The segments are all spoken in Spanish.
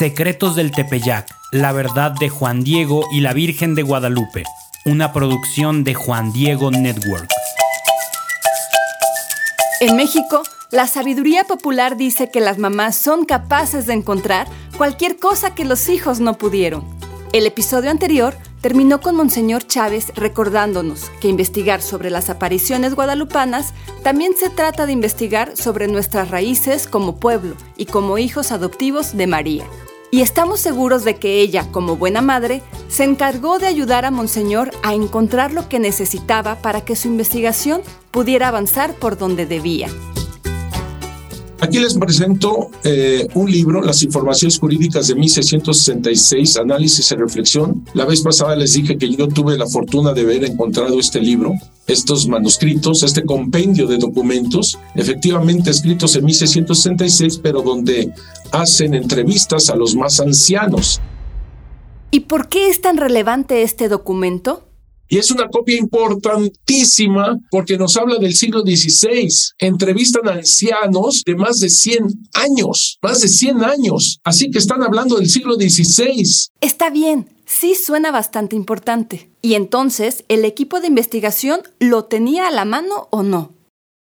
Secretos del Tepeyac, la verdad de Juan Diego y la Virgen de Guadalupe, una producción de Juan Diego Network. En México, la sabiduría popular dice que las mamás son capaces de encontrar cualquier cosa que los hijos no pudieron. El episodio anterior terminó con Monseñor Chávez recordándonos que investigar sobre las apariciones guadalupanas también se trata de investigar sobre nuestras raíces como pueblo y como hijos adoptivos de María. Y estamos seguros de que ella, como buena madre, se encargó de ayudar a Monseñor a encontrar lo que necesitaba para que su investigación pudiera avanzar por donde debía. Aquí les presento eh, un libro, Las Informaciones Jurídicas de 1666, Análisis y Reflexión. La vez pasada les dije que yo tuve la fortuna de haber encontrado este libro, estos manuscritos, este compendio de documentos, efectivamente escritos en 1666, pero donde hacen entrevistas a los más ancianos. ¿Y por qué es tan relevante este documento? Y es una copia importantísima porque nos habla del siglo XVI. Entrevistan a ancianos de más de 100 años, más de 100 años. Así que están hablando del siglo XVI. Está bien, sí suena bastante importante. ¿Y entonces el equipo de investigación lo tenía a la mano o no?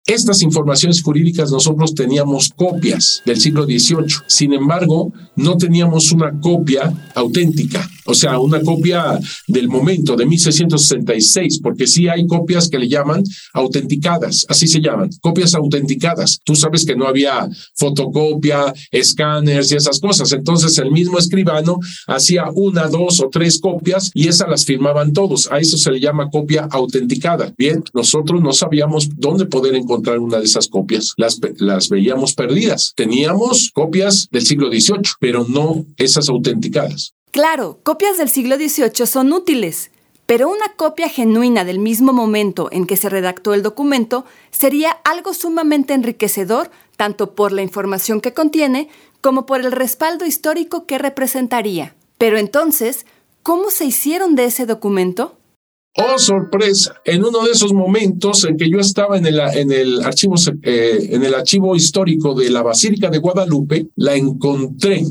Estas informaciones jurídicas nosotros teníamos copias del siglo XVIII. Sin embargo, no teníamos una copia auténtica o sea, una copia del momento de 1666, porque sí hay copias que le llaman autenticadas, así se llaman, copias autenticadas. Tú sabes que no había fotocopia, escáneres y esas cosas. Entonces el mismo escribano hacía una, dos o tres copias y esas las firmaban todos. A eso se le llama copia autenticada. Bien, nosotros no sabíamos dónde poder encontrar una de esas copias. Las, las veíamos perdidas. Teníamos copias del siglo XVIII, pero no esas autenticadas. Claro, copias del siglo XVIII son útiles, pero una copia genuina del mismo momento en que se redactó el documento sería algo sumamente enriquecedor tanto por la información que contiene como por el respaldo histórico que representaría. Pero entonces, ¿cómo se hicieron de ese documento? Oh, sorpresa. En uno de esos momentos en que yo estaba en el, en el, archivo, eh, en el archivo histórico de la Basílica de Guadalupe, la encontré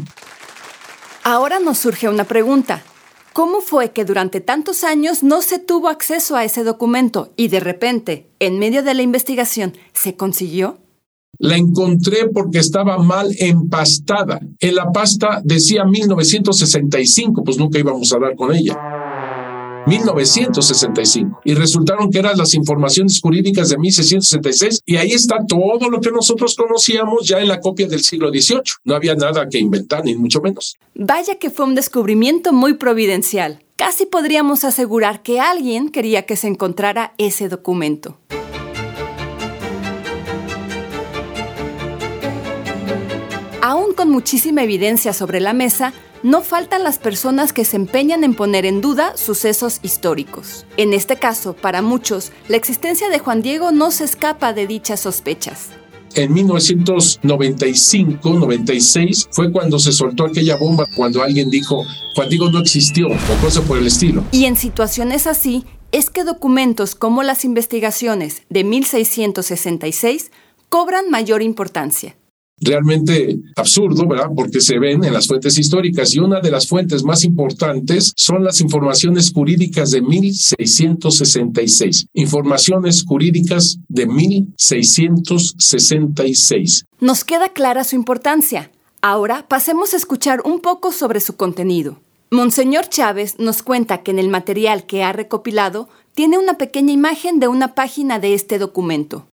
Ahora nos surge una pregunta. ¿Cómo fue que durante tantos años no se tuvo acceso a ese documento y de repente, en medio de la investigación, se consiguió? La encontré porque estaba mal empastada. En la pasta decía 1965, pues nunca íbamos a dar con ella. 1965 y resultaron que eran las informaciones jurídicas de 1666 y ahí está todo lo que nosotros conocíamos ya en la copia del siglo XVIII. No había nada que inventar, ni mucho menos. Vaya que fue un descubrimiento muy providencial. Casi podríamos asegurar que alguien quería que se encontrara ese documento. Aún con muchísima evidencia sobre la mesa, no faltan las personas que se empeñan en poner en duda sucesos históricos. En este caso, para muchos, la existencia de Juan Diego no se escapa de dichas sospechas. En 1995-96 fue cuando se soltó aquella bomba, cuando alguien dijo, Juan Diego no existió, o cosa por el estilo. Y en situaciones así, es que documentos como las investigaciones de 1666 cobran mayor importancia realmente absurdo, ¿verdad? Porque se ven en las fuentes históricas y una de las fuentes más importantes son las informaciones jurídicas de 1666. Informaciones jurídicas de 1666. Nos queda clara su importancia. Ahora pasemos a escuchar un poco sobre su contenido. Monseñor Chávez nos cuenta que en el material que ha recopilado tiene una pequeña imagen de una página de este documento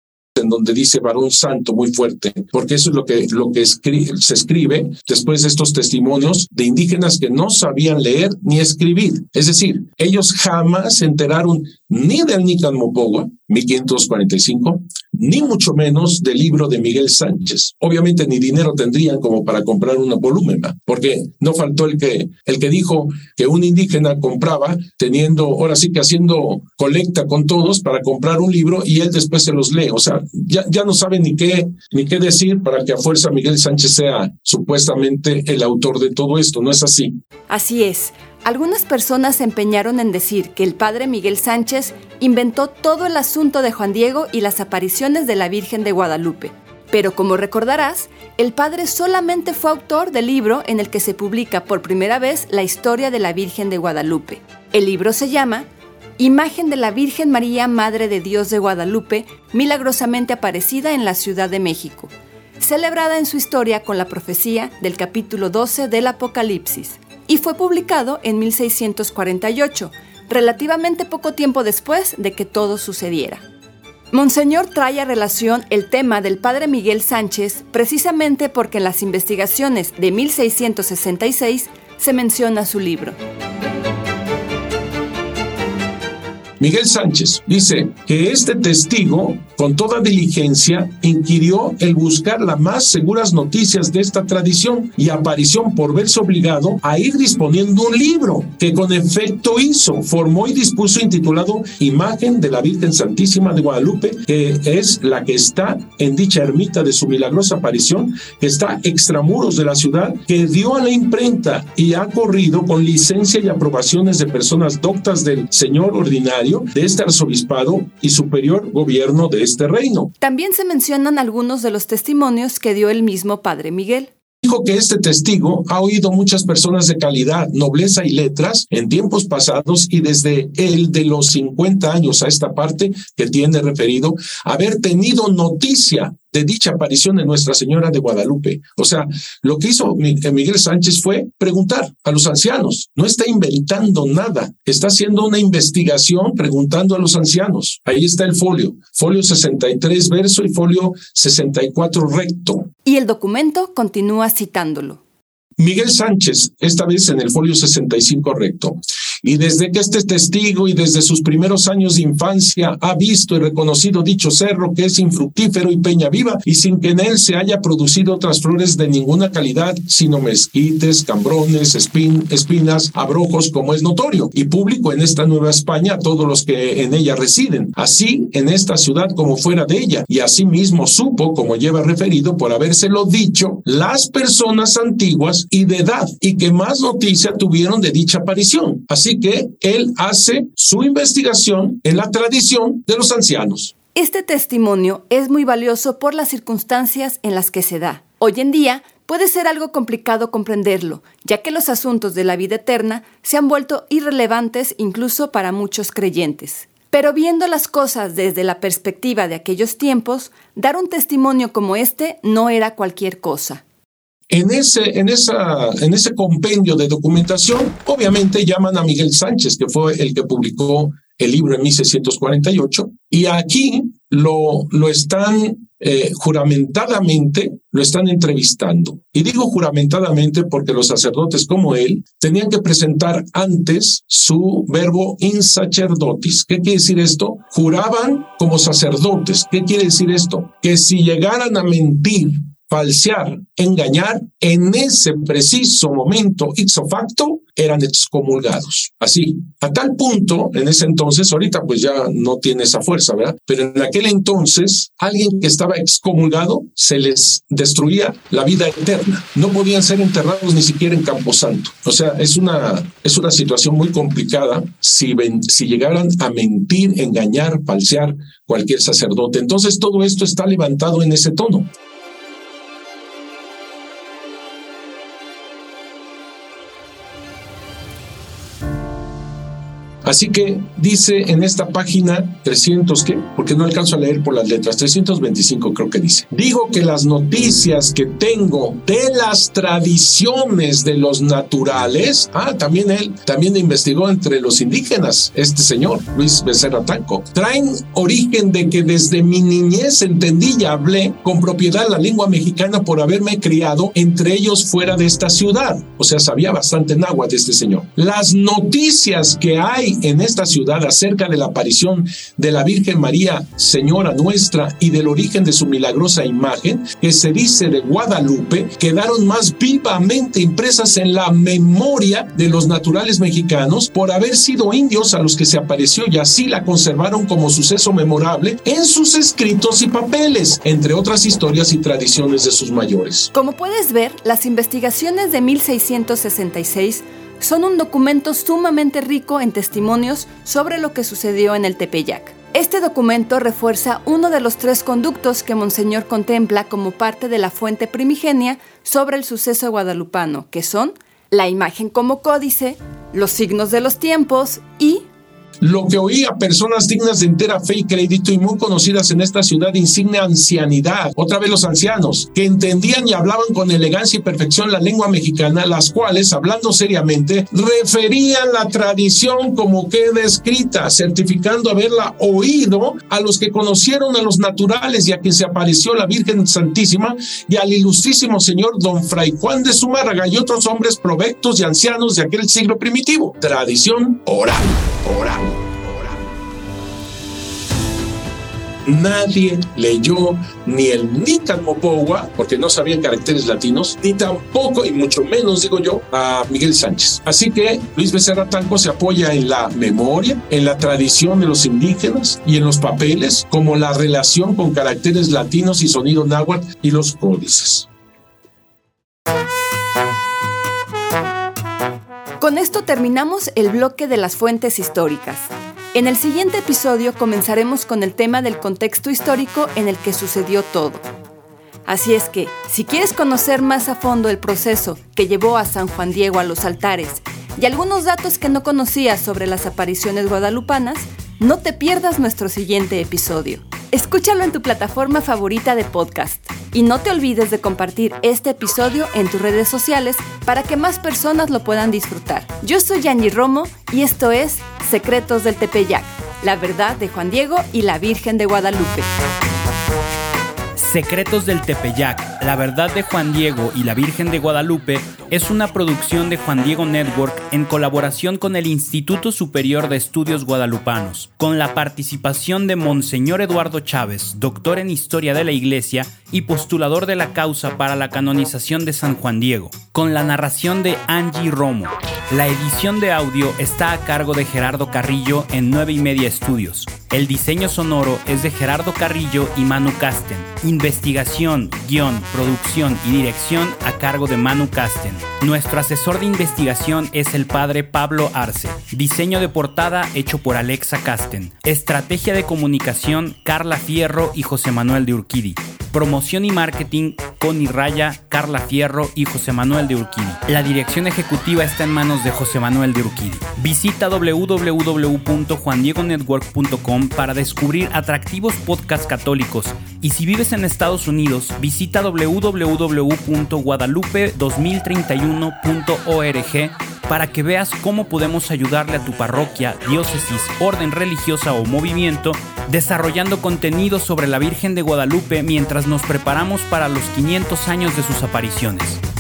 en donde dice varón santo muy fuerte, porque eso es lo que, lo que se escribe después de estos testimonios de indígenas que no sabían leer ni escribir. Es decir, ellos jamás se enteraron ni del Nican Mopogua, 1545, ni mucho menos del libro de Miguel Sánchez. Obviamente ni dinero tendrían como para comprar un volumen, porque no faltó el que, el que dijo que un indígena compraba teniendo, ahora sí que haciendo colecta con todos para comprar un libro y él después se los lee. O sea, ya, ya no sabe ni qué, ni qué decir para que a fuerza Miguel Sánchez sea supuestamente el autor de todo esto. No es así. Así es. Algunas personas se empeñaron en decir que el padre Miguel Sánchez inventó todo el asunto de Juan Diego y las apariciones de la Virgen de Guadalupe. Pero como recordarás, el padre solamente fue autor del libro en el que se publica por primera vez la historia de la Virgen de Guadalupe. El libro se llama Imagen de la Virgen María, Madre de Dios de Guadalupe, milagrosamente aparecida en la Ciudad de México, celebrada en su historia con la profecía del capítulo 12 del Apocalipsis, y fue publicado en 1648, relativamente poco tiempo después de que todo sucediera. Monseñor trae a relación el tema del padre Miguel Sánchez precisamente porque en las investigaciones de 1666 se menciona su libro. Miguel Sánchez dice que este testigo, con toda diligencia, inquirió el buscar las más seguras noticias de esta tradición y aparición por verse obligado a ir disponiendo un libro que con efecto hizo, formó y dispuso intitulado Imagen de la Virgen Santísima de Guadalupe, que es la que está en dicha ermita de su milagrosa aparición, que está extramuros de la ciudad, que dio a la imprenta y ha corrido con licencia y aprobaciones de personas doctas del Señor ordinario de este arzobispado y superior gobierno de este reino. También se mencionan algunos de los testimonios que dio el mismo Padre Miguel. Dijo que este testigo ha oído muchas personas de calidad, nobleza y letras en tiempos pasados y desde el de los 50 años a esta parte que tiene referido, haber tenido noticia de dicha aparición de Nuestra Señora de Guadalupe. O sea, lo que hizo Miguel Sánchez fue preguntar a los ancianos. No está inventando nada, está haciendo una investigación preguntando a los ancianos. Ahí está el folio, folio 63 verso y folio 64 recto. Y el documento continúa citándolo. Miguel Sánchez, esta vez en el folio 65 recto. Y desde que este testigo y desde sus primeros años de infancia ha visto y reconocido dicho cerro que es infructífero y peña viva y sin que en él se haya producido otras flores de ninguna calidad, sino mezquites, cambrones, espinas, abrojos, como es notorio y público en esta Nueva España todos los que en ella residen, así en esta ciudad como fuera de ella, y asimismo supo, como lleva referido, por habérselo dicho, las personas antiguas y de edad, y que más noticia tuvieron de dicha aparición. Así que él hace su investigación en la tradición de los ancianos. Este testimonio es muy valioso por las circunstancias en las que se da. Hoy en día puede ser algo complicado comprenderlo, ya que los asuntos de la vida eterna se han vuelto irrelevantes incluso para muchos creyentes. Pero viendo las cosas desde la perspectiva de aquellos tiempos, dar un testimonio como este no era cualquier cosa. En ese, en, esa, en ese compendio de documentación, obviamente llaman a Miguel Sánchez, que fue el que publicó el libro en 1648, y aquí lo, lo están eh, juramentadamente, lo están entrevistando. Y digo juramentadamente porque los sacerdotes como él tenían que presentar antes su verbo in sacerdotis. ¿Qué quiere decir esto? Juraban como sacerdotes. ¿Qué quiere decir esto? Que si llegaran a mentir falsear, engañar, en ese preciso momento, ipso facto, eran excomulgados. Así, a tal punto, en ese entonces, ahorita pues ya no tiene esa fuerza, ¿verdad? Pero en aquel entonces, alguien que estaba excomulgado, se les destruía la vida eterna. No podían ser enterrados ni siquiera en Camposanto. O sea, es una, es una situación muy complicada si, ven, si llegaran a mentir, engañar, falsear cualquier sacerdote. Entonces, todo esto está levantado en ese tono. Así que dice en esta página 300, ¿qué? Porque no alcanzo a leer por las letras, 325 creo que dice. Digo que las noticias que tengo de las tradiciones de los naturales, ah, también él, también investigó entre los indígenas, este señor, Luis Becerra Tanco, traen origen de que desde mi niñez entendí y hablé con propiedad la lengua mexicana por haberme criado entre ellos fuera de esta ciudad. O sea, sabía bastante náhuatl este señor. Las noticias que hay en esta ciudad acerca de la aparición de la Virgen María, Señora nuestra, y del origen de su milagrosa imagen, que se dice de Guadalupe, quedaron más vivamente impresas en la memoria de los naturales mexicanos por haber sido indios a los que se apareció y así la conservaron como suceso memorable en sus escritos y papeles, entre otras historias y tradiciones de sus mayores. Como puedes ver, las investigaciones de 1666 son un documento sumamente rico en testimonios sobre lo que sucedió en el Tepeyac. Este documento refuerza uno de los tres conductos que Monseñor contempla como parte de la fuente primigenia sobre el suceso guadalupano, que son la imagen como códice, los signos de los tiempos y lo que oía personas dignas de entera fe y crédito y muy conocidas en esta ciudad insigne ancianidad, otra vez los ancianos, que entendían y hablaban con elegancia y perfección la lengua mexicana, las cuales, hablando seriamente, referían la tradición como queda escrita, certificando haberla oído a los que conocieron a los naturales y a quien se apareció la Virgen Santísima y al ilustrísimo señor don Fray Juan de Zumárraga y otros hombres provectos y ancianos de aquel siglo primitivo. Tradición oral, oral. Nadie leyó ni el Nican Mopowa, porque no sabían caracteres latinos, ni tampoco, y mucho menos, digo yo, a Miguel Sánchez. Así que Luis Becerra Tanco se apoya en la memoria, en la tradición de los indígenas y en los papeles, como la relación con caracteres latinos y sonido náhuatl y los códices. Con esto terminamos el bloque de las fuentes históricas. En el siguiente episodio comenzaremos con el tema del contexto histórico en el que sucedió todo. Así es que, si quieres conocer más a fondo el proceso que llevó a San Juan Diego a los altares y algunos datos que no conocías sobre las apariciones guadalupanas, no te pierdas nuestro siguiente episodio. Escúchalo en tu plataforma favorita de podcast. Y no te olvides de compartir este episodio en tus redes sociales para que más personas lo puedan disfrutar. Yo soy Yanni Romo y esto es Secretos del Tepeyac, la verdad de Juan Diego y la Virgen de Guadalupe. Secretos del Tepeyac, la verdad de Juan Diego y la Virgen de Guadalupe es una producción de Juan Diego Network en colaboración con el Instituto Superior de Estudios Guadalupanos, con la participación de Monseñor Eduardo Chávez, doctor en Historia de la Iglesia y postulador de la causa para la canonización de San Juan Diego, con la narración de Angie Romo. La edición de audio está a cargo de Gerardo Carrillo en 9 y media estudios. El diseño sonoro es de Gerardo Carrillo y Manu Casten. Investigación, guion, producción y dirección a cargo de Manu Casten. Nuestro asesor de investigación es el padre Pablo Arce. Diseño de portada hecho por Alexa Casten. Estrategia de comunicación Carla Fierro y José Manuel de Urquidi. Promoción y marketing Connie Raya, Carla Fierro y José Manuel de Urquidi. La dirección ejecutiva está en manos de José Manuel de Urquidi. Visita www.juandiegonetwork.com para descubrir atractivos podcasts católicos y si vives en Estados Unidos, visita www.guadalupe2031.org para que veas cómo podemos ayudarle a tu parroquia, diócesis, orden religiosa o movimiento desarrollando contenido sobre la Virgen de Guadalupe mientras nos preparamos para los 500 años de sus apariciones.